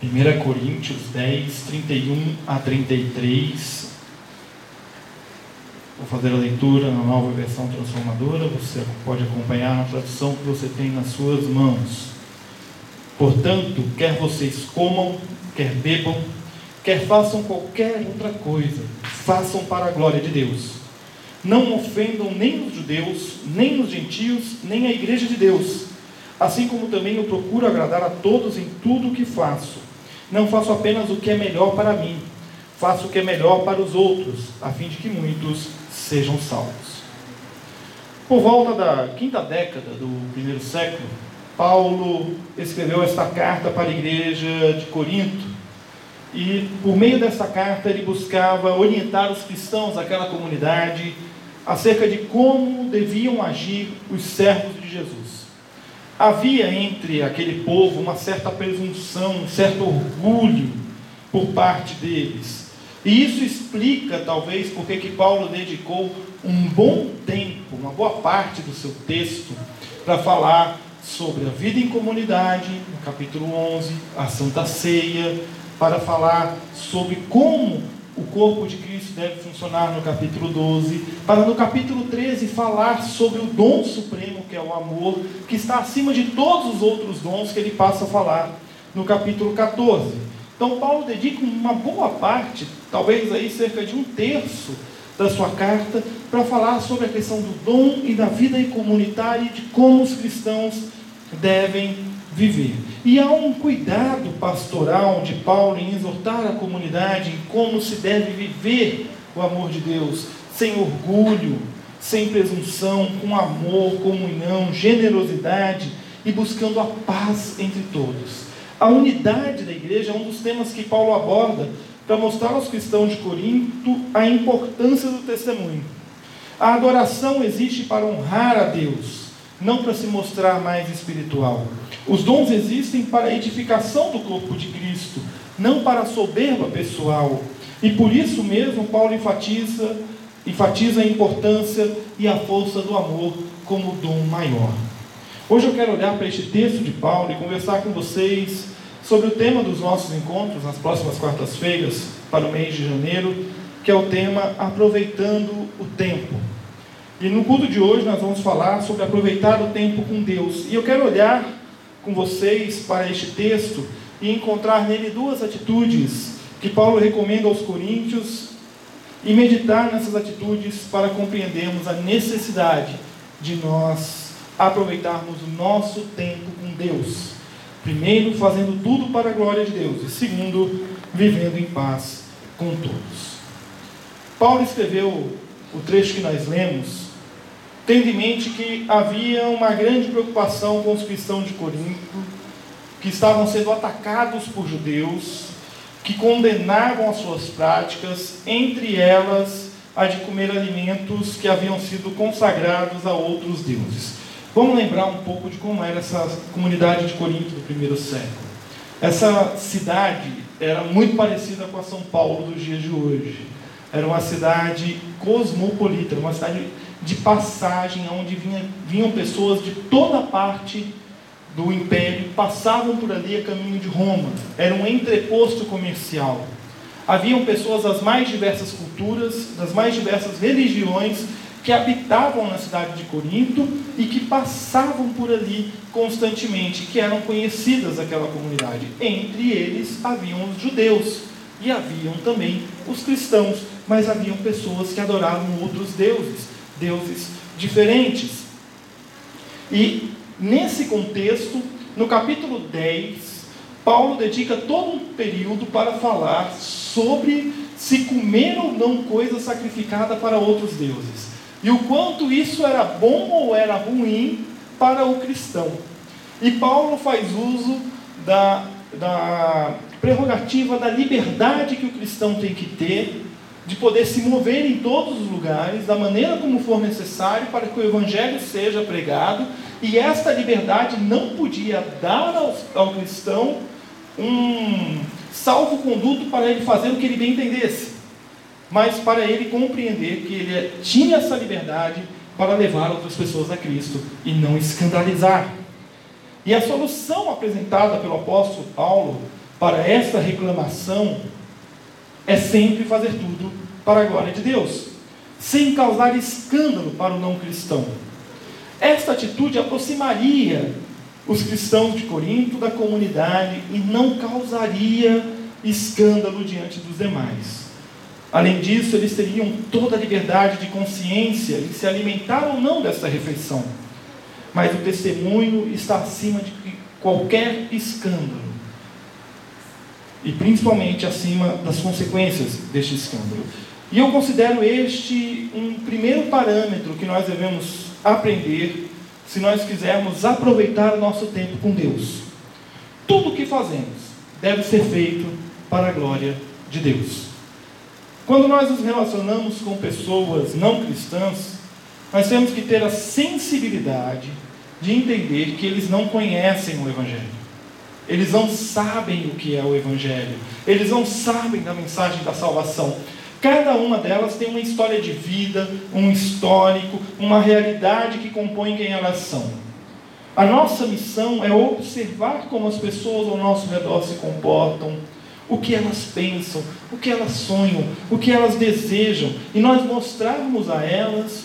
1 Coríntios 10, 31 a 33. Vou fazer a leitura na nova versão transformadora. Você pode acompanhar na tradução que você tem nas suas mãos. Portanto, quer vocês comam, quer bebam, quer façam qualquer outra coisa, façam para a glória de Deus. Não ofendam nem os judeus, nem os gentios, nem a igreja de Deus. Assim como também eu procuro agradar a todos em tudo o que faço. Não faço apenas o que é melhor para mim, faço o que é melhor para os outros, a fim de que muitos sejam salvos. Por volta da quinta década do primeiro século, Paulo escreveu esta carta para a igreja de Corinto. E por meio dessa carta ele buscava orientar os cristãos daquela comunidade acerca de como deviam agir os servos de Jesus. Havia entre aquele povo uma certa presunção, um certo orgulho por parte deles. E isso explica, talvez, porque que Paulo dedicou um bom tempo, uma boa parte do seu texto, para falar sobre a vida em comunidade, no capítulo 11, a Santa Ceia, para falar sobre como o corpo de Cristo deve funcionar no capítulo 12, para no capítulo 13 falar sobre o dom supremo que é o amor, que está acima de todos os outros dons que ele passa a falar no capítulo 14. Então Paulo dedica uma boa parte, talvez aí cerca de um terço da sua carta, para falar sobre a questão do dom e da vida comunitária e de como os cristãos devem viver. E há um cuidado pastoral de Paulo em exortar a comunidade em como se deve viver o amor de Deus, sem orgulho, sem presunção, com amor, comunhão, generosidade e buscando a paz entre todos. A unidade da igreja é um dos temas que Paulo aborda para mostrar aos cristãos de Corinto a importância do testemunho. A adoração existe para honrar a Deus, não para se mostrar mais espiritual. Os dons existem para a edificação do corpo de Cristo, não para a soberba pessoal. E por isso mesmo Paulo enfatiza, enfatiza a importância e a força do amor como dom maior. Hoje eu quero olhar para este texto de Paulo e conversar com vocês sobre o tema dos nossos encontros nas próximas quartas-feiras, para o mês de janeiro, que é o tema Aproveitando o Tempo. E no culto de hoje nós vamos falar sobre aproveitar o tempo com Deus. E eu quero olhar com vocês para este texto e encontrar nele duas atitudes que Paulo recomenda aos coríntios e meditar nessas atitudes para compreendermos a necessidade de nós aproveitarmos o nosso tempo com Deus. Primeiro, fazendo tudo para a glória de Deus, e segundo, vivendo em paz com todos. Paulo escreveu o trecho que nós lemos tendo em mente que havia uma grande preocupação com os cristãos de Corinto, que estavam sendo atacados por judeus, que condenavam as suas práticas, entre elas a de comer alimentos que haviam sido consagrados a outros deuses. Vamos lembrar um pouco de como era essa comunidade de Corinto do primeiro século. Essa cidade era muito parecida com a São Paulo dos dias de hoje. Era uma cidade cosmopolita, uma cidade de passagem, onde vinha, vinham pessoas de toda parte do império, passavam por ali a caminho de Roma. Era um entreposto comercial. Haviam pessoas das mais diversas culturas, das mais diversas religiões, que habitavam na cidade de Corinto e que passavam por ali constantemente, que eram conhecidas daquela comunidade. Entre eles haviam os judeus e haviam também os cristãos, mas haviam pessoas que adoravam outros deuses deuses diferentes. E nesse contexto, no capítulo 10, Paulo dedica todo um período para falar sobre se comer ou não coisa sacrificada para outros deuses. E o quanto isso era bom ou era ruim para o cristão. E Paulo faz uso da da prerrogativa da liberdade que o cristão tem que ter de poder se mover em todos os lugares, da maneira como for necessário, para que o Evangelho seja pregado, e esta liberdade não podia dar ao, ao cristão um salvo-conduto para ele fazer o que ele bem entendesse, mas para ele compreender que ele tinha essa liberdade para levar outras pessoas a Cristo e não escandalizar. E a solução apresentada pelo apóstolo Paulo para esta reclamação é sempre fazer tudo para a glória de Deus, sem causar escândalo para o não cristão. Esta atitude aproximaria os cristãos de Corinto da comunidade e não causaria escândalo diante dos demais. Além disso, eles teriam toda a liberdade de consciência em se alimentar ou não desta refeição. Mas o testemunho está acima de qualquer escândalo e principalmente acima das consequências deste escândalo. E eu considero este um primeiro parâmetro que nós devemos aprender se nós quisermos aproveitar o nosso tempo com Deus. Tudo o que fazemos deve ser feito para a glória de Deus. Quando nós nos relacionamos com pessoas não cristãs, nós temos que ter a sensibilidade de entender que eles não conhecem o Evangelho. Eles não sabem o que é o Evangelho. Eles não sabem da mensagem da salvação. Cada uma delas tem uma história de vida, um histórico, uma realidade que compõe quem elas são. A nossa missão é observar como as pessoas ao nosso redor se comportam, o que elas pensam, o que elas sonham, o que elas desejam, e nós mostrarmos a elas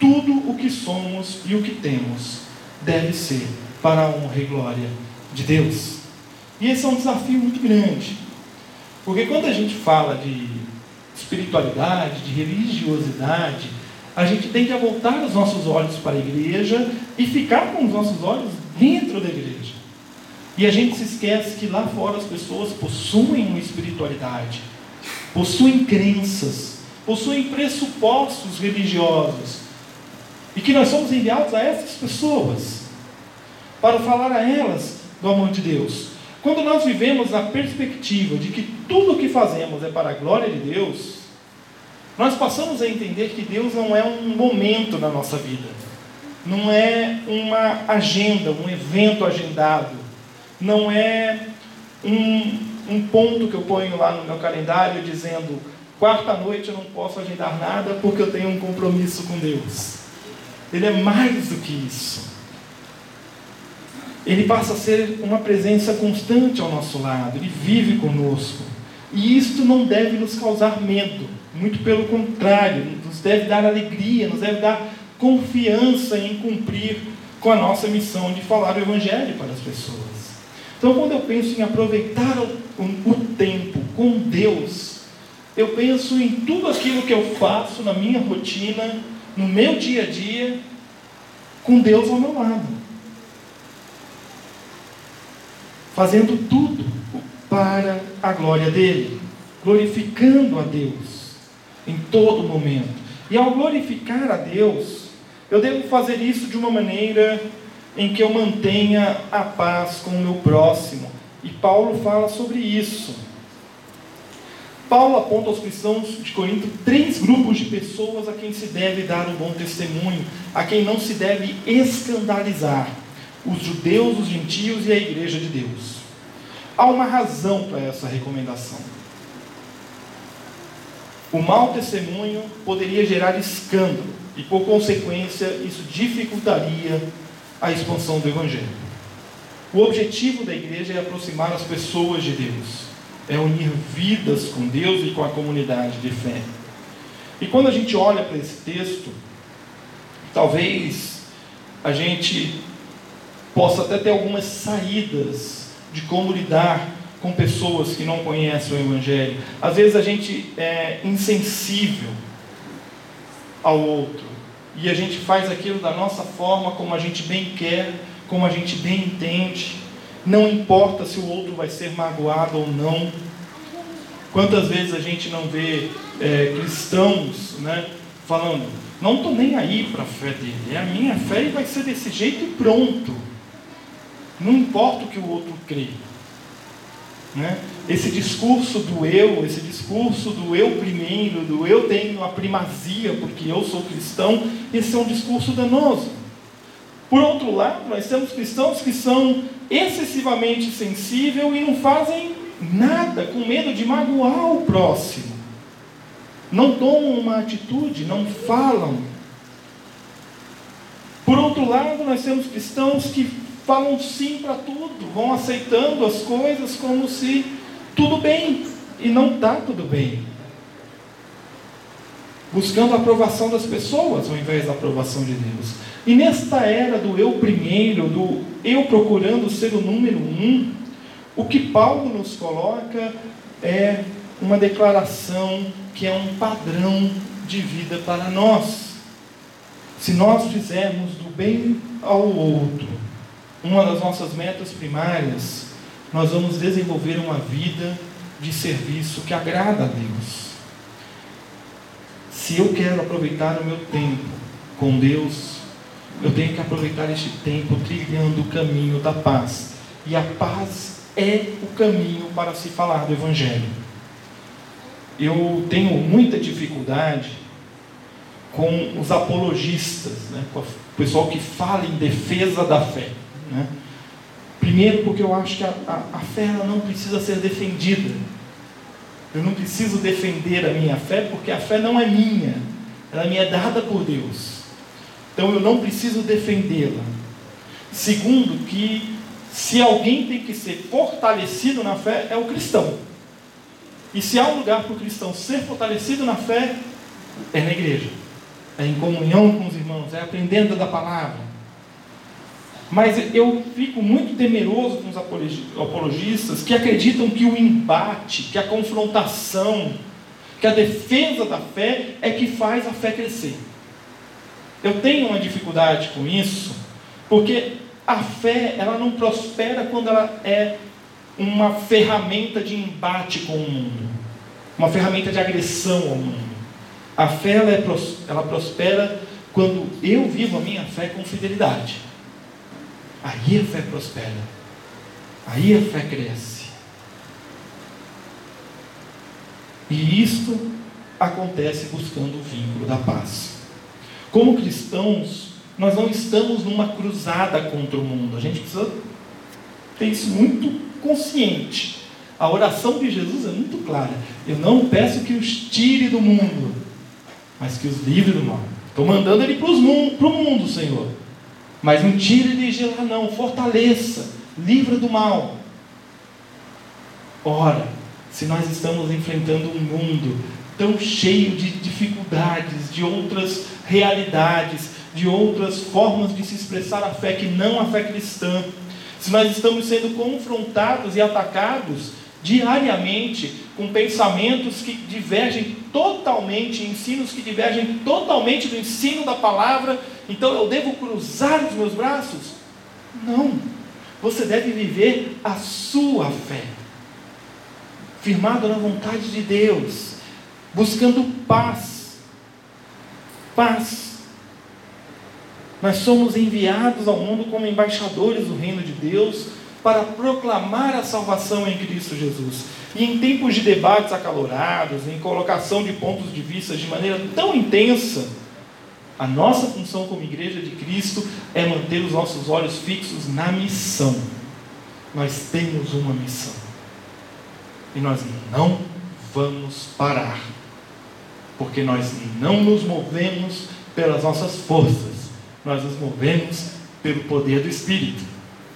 tudo o que somos e o que temos deve ser para a honra e glória de Deus. E esse é um desafio muito grande. Porque quando a gente fala de espiritualidade, de religiosidade, a gente tem que voltar os nossos olhos para a igreja e ficar com os nossos olhos dentro da igreja. E a gente se esquece que lá fora as pessoas possuem uma espiritualidade, possuem crenças, possuem pressupostos religiosos. E que nós somos enviados a essas pessoas para falar a elas do amor de Deus. Quando nós vivemos na perspectiva de que tudo o que fazemos é para a glória de Deus, nós passamos a entender que Deus não é um momento na nossa vida, não é uma agenda, um evento agendado, não é um, um ponto que eu ponho lá no meu calendário dizendo quarta-noite eu não posso agendar nada porque eu tenho um compromisso com Deus. Ele é mais do que isso ele passa a ser uma presença constante ao nosso lado, ele vive conosco. E isto não deve nos causar medo, muito pelo contrário, nos deve dar alegria, nos deve dar confiança em cumprir com a nossa missão de falar o Evangelho para as pessoas. Então, quando eu penso em aproveitar o, o tempo com Deus, eu penso em tudo aquilo que eu faço na minha rotina, no meu dia a dia, com Deus ao meu lado. Fazendo tudo para a glória dele, glorificando a Deus em todo momento. E ao glorificar a Deus, eu devo fazer isso de uma maneira em que eu mantenha a paz com o meu próximo. E Paulo fala sobre isso. Paulo aponta aos cristãos de Corinto três grupos de pessoas a quem se deve dar um bom testemunho, a quem não se deve escandalizar os judeus, os gentios e a igreja de Deus. Há uma razão para essa recomendação. O mau testemunho poderia gerar escândalo e, por consequência, isso dificultaria a expansão do Evangelho. O objetivo da igreja é aproximar as pessoas de Deus, é unir vidas com Deus e com a comunidade de fé. E quando a gente olha para esse texto, talvez a gente possa até ter algumas saídas de como lidar com pessoas que não conhecem o Evangelho. Às vezes a gente é insensível ao outro e a gente faz aquilo da nossa forma, como a gente bem quer, como a gente bem entende. Não importa se o outro vai ser magoado ou não. Quantas vezes a gente não vê é, cristãos né, falando, não estou nem aí para a fé dele, é a minha fé e vai ser desse jeito e pronto. Não importa o que o outro crê. Né? Esse discurso do eu, esse discurso do eu primeiro, do eu tenho a primazia porque eu sou cristão, esse é um discurso danoso. Por outro lado, nós temos cristãos que são excessivamente sensíveis e não fazem nada com medo de magoar o próximo. Não tomam uma atitude, não falam. Por outro lado, nós temos cristãos que falam sim para tudo, vão aceitando as coisas como se tudo bem e não está tudo bem. Buscando a aprovação das pessoas ao invés da aprovação de Deus. E nesta era do eu primeiro, do eu procurando ser o número um, o que Paulo nos coloca é uma declaração que é um padrão de vida para nós. Se nós fizermos do bem ao outro uma das nossas metas primárias, nós vamos desenvolver uma vida de serviço que agrada a Deus. Se eu quero aproveitar o meu tempo com Deus, eu tenho que aproveitar este tempo trilhando o caminho da paz. E a paz é o caminho para se falar do Evangelho. Eu tenho muita dificuldade com os apologistas, né, com o pessoal que fala em defesa da fé. Né? Primeiro, porque eu acho que a, a, a fé não precisa ser defendida. Eu não preciso defender a minha fé, porque a fé não é minha, ela me é dada por Deus. Então eu não preciso defendê-la. Segundo, que se alguém tem que ser fortalecido na fé, é o cristão. E se há um lugar para o cristão ser fortalecido na fé, é na igreja. É em comunhão com os irmãos, é aprendendo da palavra. Mas eu fico muito temeroso com os apologistas que acreditam que o embate, que a confrontação, que a defesa da fé é que faz a fé crescer. Eu tenho uma dificuldade com isso, porque a fé ela não prospera quando ela é uma ferramenta de embate com o mundo, uma ferramenta de agressão ao mundo. A fé ela, é, ela prospera quando eu vivo a minha fé com fidelidade. Aí a fé prospera. Aí a fé cresce. E isto acontece buscando o vínculo da paz. Como cristãos, nós não estamos numa cruzada contra o mundo. A gente precisa ter isso muito consciente. A oração de Jesus é muito clara. Eu não peço que os tire do mundo, mas que os livre do mal. Estou mandando ele para o mundo, Senhor. Mas não tire de lá, não. Fortaleça. Livra do mal. Ora, se nós estamos enfrentando um mundo tão cheio de dificuldades, de outras realidades, de outras formas de se expressar a fé que não a fé cristã, se nós estamos sendo confrontados e atacados diariamente com pensamentos que divergem totalmente, ensinos que divergem totalmente do ensino da palavra, então eu devo cruzar os meus braços? Não. Você deve viver a sua fé, firmado na vontade de Deus, buscando paz. Paz. Nós somos enviados ao mundo como embaixadores do reino de Deus para proclamar a salvação em Cristo Jesus. E em tempos de debates acalorados, em colocação de pontos de vista de maneira tão intensa, a nossa função como igreja de Cristo é manter os nossos olhos fixos na missão. Nós temos uma missão. E nós não vamos parar. Porque nós não nos movemos pelas nossas forças, nós nos movemos pelo poder do Espírito.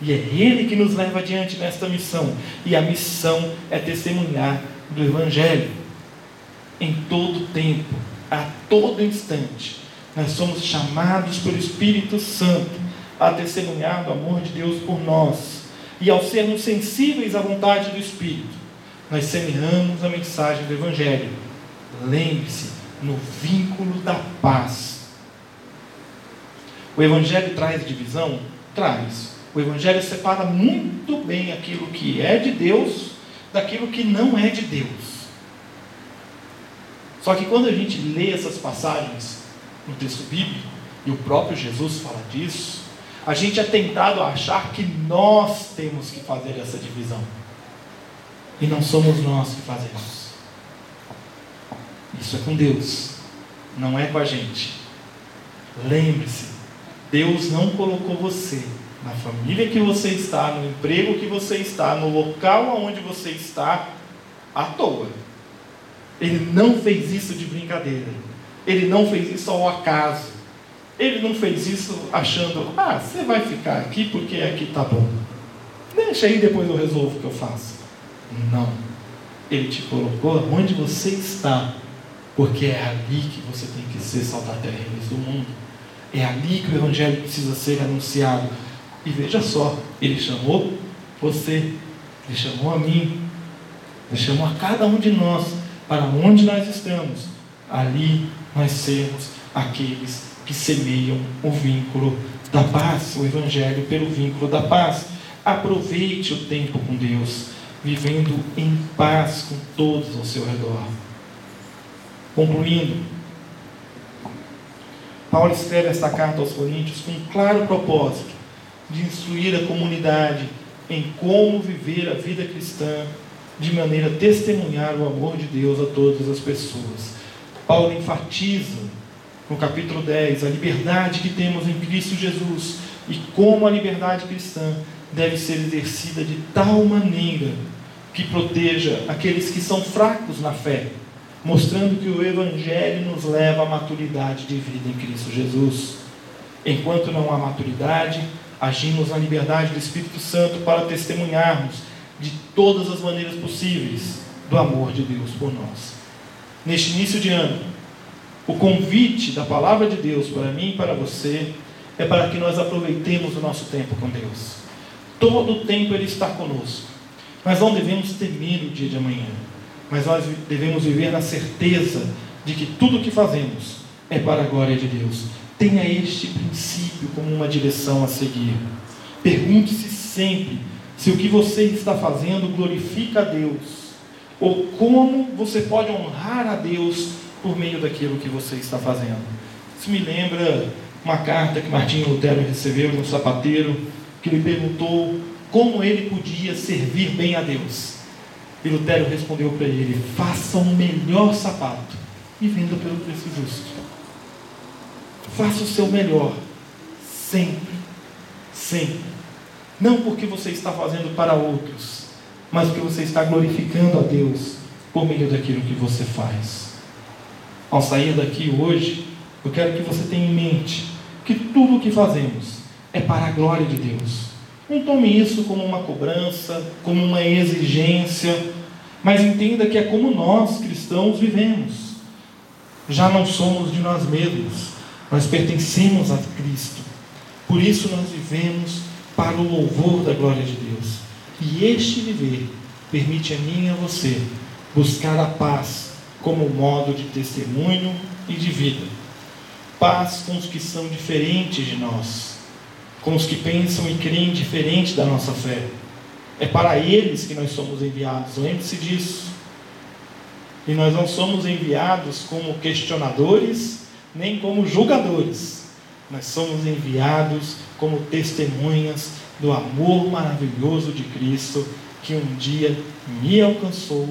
E é Ele que nos leva adiante nesta missão. E a missão é testemunhar do Evangelho em todo tempo, a todo instante. Nós somos chamados pelo Espírito Santo a testemunhar do amor de Deus por nós. E ao sermos sensíveis à vontade do Espírito, nós semeamos a mensagem do Evangelho. Lembre-se, no vínculo da paz. O Evangelho traz divisão? Traz. O Evangelho separa muito bem aquilo que é de Deus daquilo que não é de Deus. Só que quando a gente lê essas passagens no texto bíblico, e o próprio Jesus fala disso, a gente é tentado a achar que nós temos que fazer essa divisão. E não somos nós que fazemos. Isso é com Deus, não é com a gente. Lembre-se, Deus não colocou você na família que você está, no emprego que você está, no local onde você está, à toa. Ele não fez isso de brincadeira. Ele não fez isso ao acaso. Ele não fez isso achando, ah, você vai ficar aqui porque aqui está bom. Deixa aí, depois eu resolvo o que eu faço. Não. Ele te colocou onde você está, porque é ali que você tem que ser sal da terra e do mundo. É ali que o Evangelho precisa ser anunciado. E veja só, ele chamou você, ele chamou a mim, ele chamou a cada um de nós para onde nós estamos. Ali nós sermos aqueles que semeiam o vínculo da paz, o Evangelho pelo vínculo da paz. Aproveite o tempo com Deus, vivendo em paz com todos ao seu redor. Concluindo, Paulo escreve esta carta aos Coríntios com um claro propósito de instruir a comunidade em como viver a vida cristã de maneira a testemunhar o amor de Deus a todas as pessoas. Paulo enfatiza no capítulo 10 a liberdade que temos em Cristo Jesus e como a liberdade cristã deve ser exercida de tal maneira que proteja aqueles que são fracos na fé, mostrando que o Evangelho nos leva à maturidade de vida em Cristo Jesus. Enquanto não há maturidade, agimos na liberdade do Espírito Santo para testemunharmos de todas as maneiras possíveis do amor de Deus por nós. Neste início de ano, o convite da palavra de Deus para mim e para você é para que nós aproveitemos o nosso tempo com Deus. Todo o tempo Ele está conosco. Nós não devemos temer o dia de amanhã, mas nós devemos viver na certeza de que tudo o que fazemos é para a glória de Deus. Tenha este princípio como uma direção a seguir. Pergunte-se sempre se o que você está fazendo glorifica a Deus, ou como você pode honrar a Deus por meio daquilo que você está fazendo. Isso me lembra uma carta que Martinho Lutero recebeu de um sapateiro que lhe perguntou como ele podia servir bem a Deus. E Lutero respondeu para ele: faça o melhor sapato e venda pelo preço justo. Faça o seu melhor, sempre, sempre. Não porque você está fazendo para outros, mas porque você está glorificando a Deus por meio daquilo que você faz. Ao sair daqui hoje, eu quero que você tenha em mente que tudo o que fazemos é para a glória de Deus. Não tome isso como uma cobrança, como uma exigência, mas entenda que é como nós cristãos vivemos. Já não somos de nós mesmos, nós pertencemos a Cristo. Por isso nós vivemos para o louvor da glória de Deus. E este viver permite a mim e a você buscar a paz como modo de testemunho e de vida. Paz com os que são diferentes de nós, com os que pensam e creem diferente da nossa fé. É para eles que nós somos enviados, lembre-se disso. E nós não somos enviados como questionadores, nem como julgadores. Nós somos enviados como testemunhas do amor maravilhoso de Cristo que um dia me alcançou,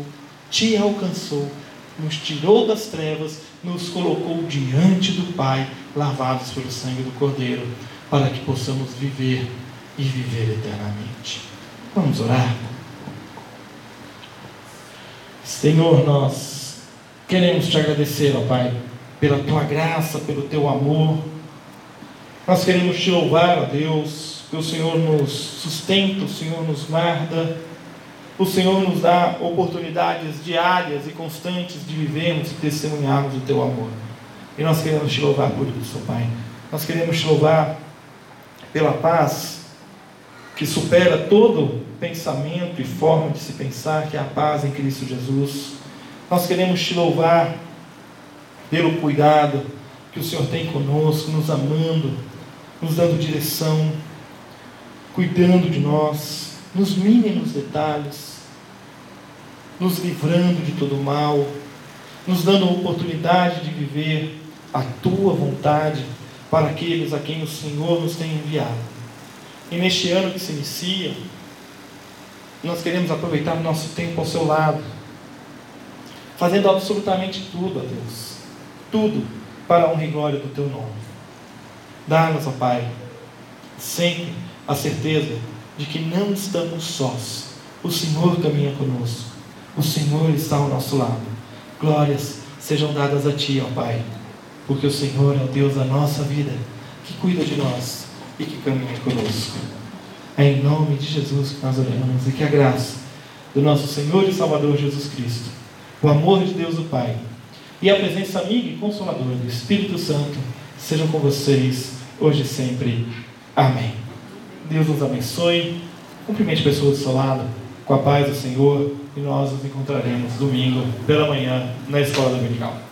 te alcançou, nos tirou das trevas, nos colocou diante do Pai, lavados pelo sangue do Cordeiro, para que possamos viver e viver eternamente. Vamos orar. Senhor, nós queremos te agradecer, ó Pai, pela tua graça, pelo teu amor nós queremos te louvar, ó Deus, que o Senhor nos sustenta, o Senhor nos guarda, o Senhor nos dá oportunidades diárias e constantes de vivermos e testemunharmos o teu amor. E nós queremos te louvar por isso, Pai. Nós queremos te louvar pela paz que supera todo pensamento e forma de se pensar, que é a paz em Cristo Jesus. Nós queremos te louvar pelo cuidado que o Senhor tem conosco, nos amando, nos dando direção, cuidando de nós, nos mínimos detalhes, nos livrando de todo mal, nos dando a oportunidade de viver a tua vontade para aqueles a quem o Senhor nos tem enviado. E neste ano que se inicia, nós queremos aproveitar o nosso tempo ao seu lado, fazendo absolutamente tudo, ó Deus, tudo para a honra e glória do teu nome. Dá-nos, ó Pai, sempre a certeza de que não estamos sós. O Senhor caminha conosco. O Senhor está ao nosso lado. Glórias sejam dadas a Ti, ó Pai, porque o Senhor é o Deus da nossa vida, que cuida de nós e que caminha conosco. É em nome de Jesus que nós oramos e que a graça do nosso Senhor e Salvador Jesus Cristo, o amor de Deus o Pai e a presença amiga e consoladora do Espírito Santo sejam com vocês hoje e sempre. Amém. Deus nos abençoe. Cumprimente pessoas do seu lado com a paz do Senhor e nós nos encontraremos domingo pela manhã na escola dominical.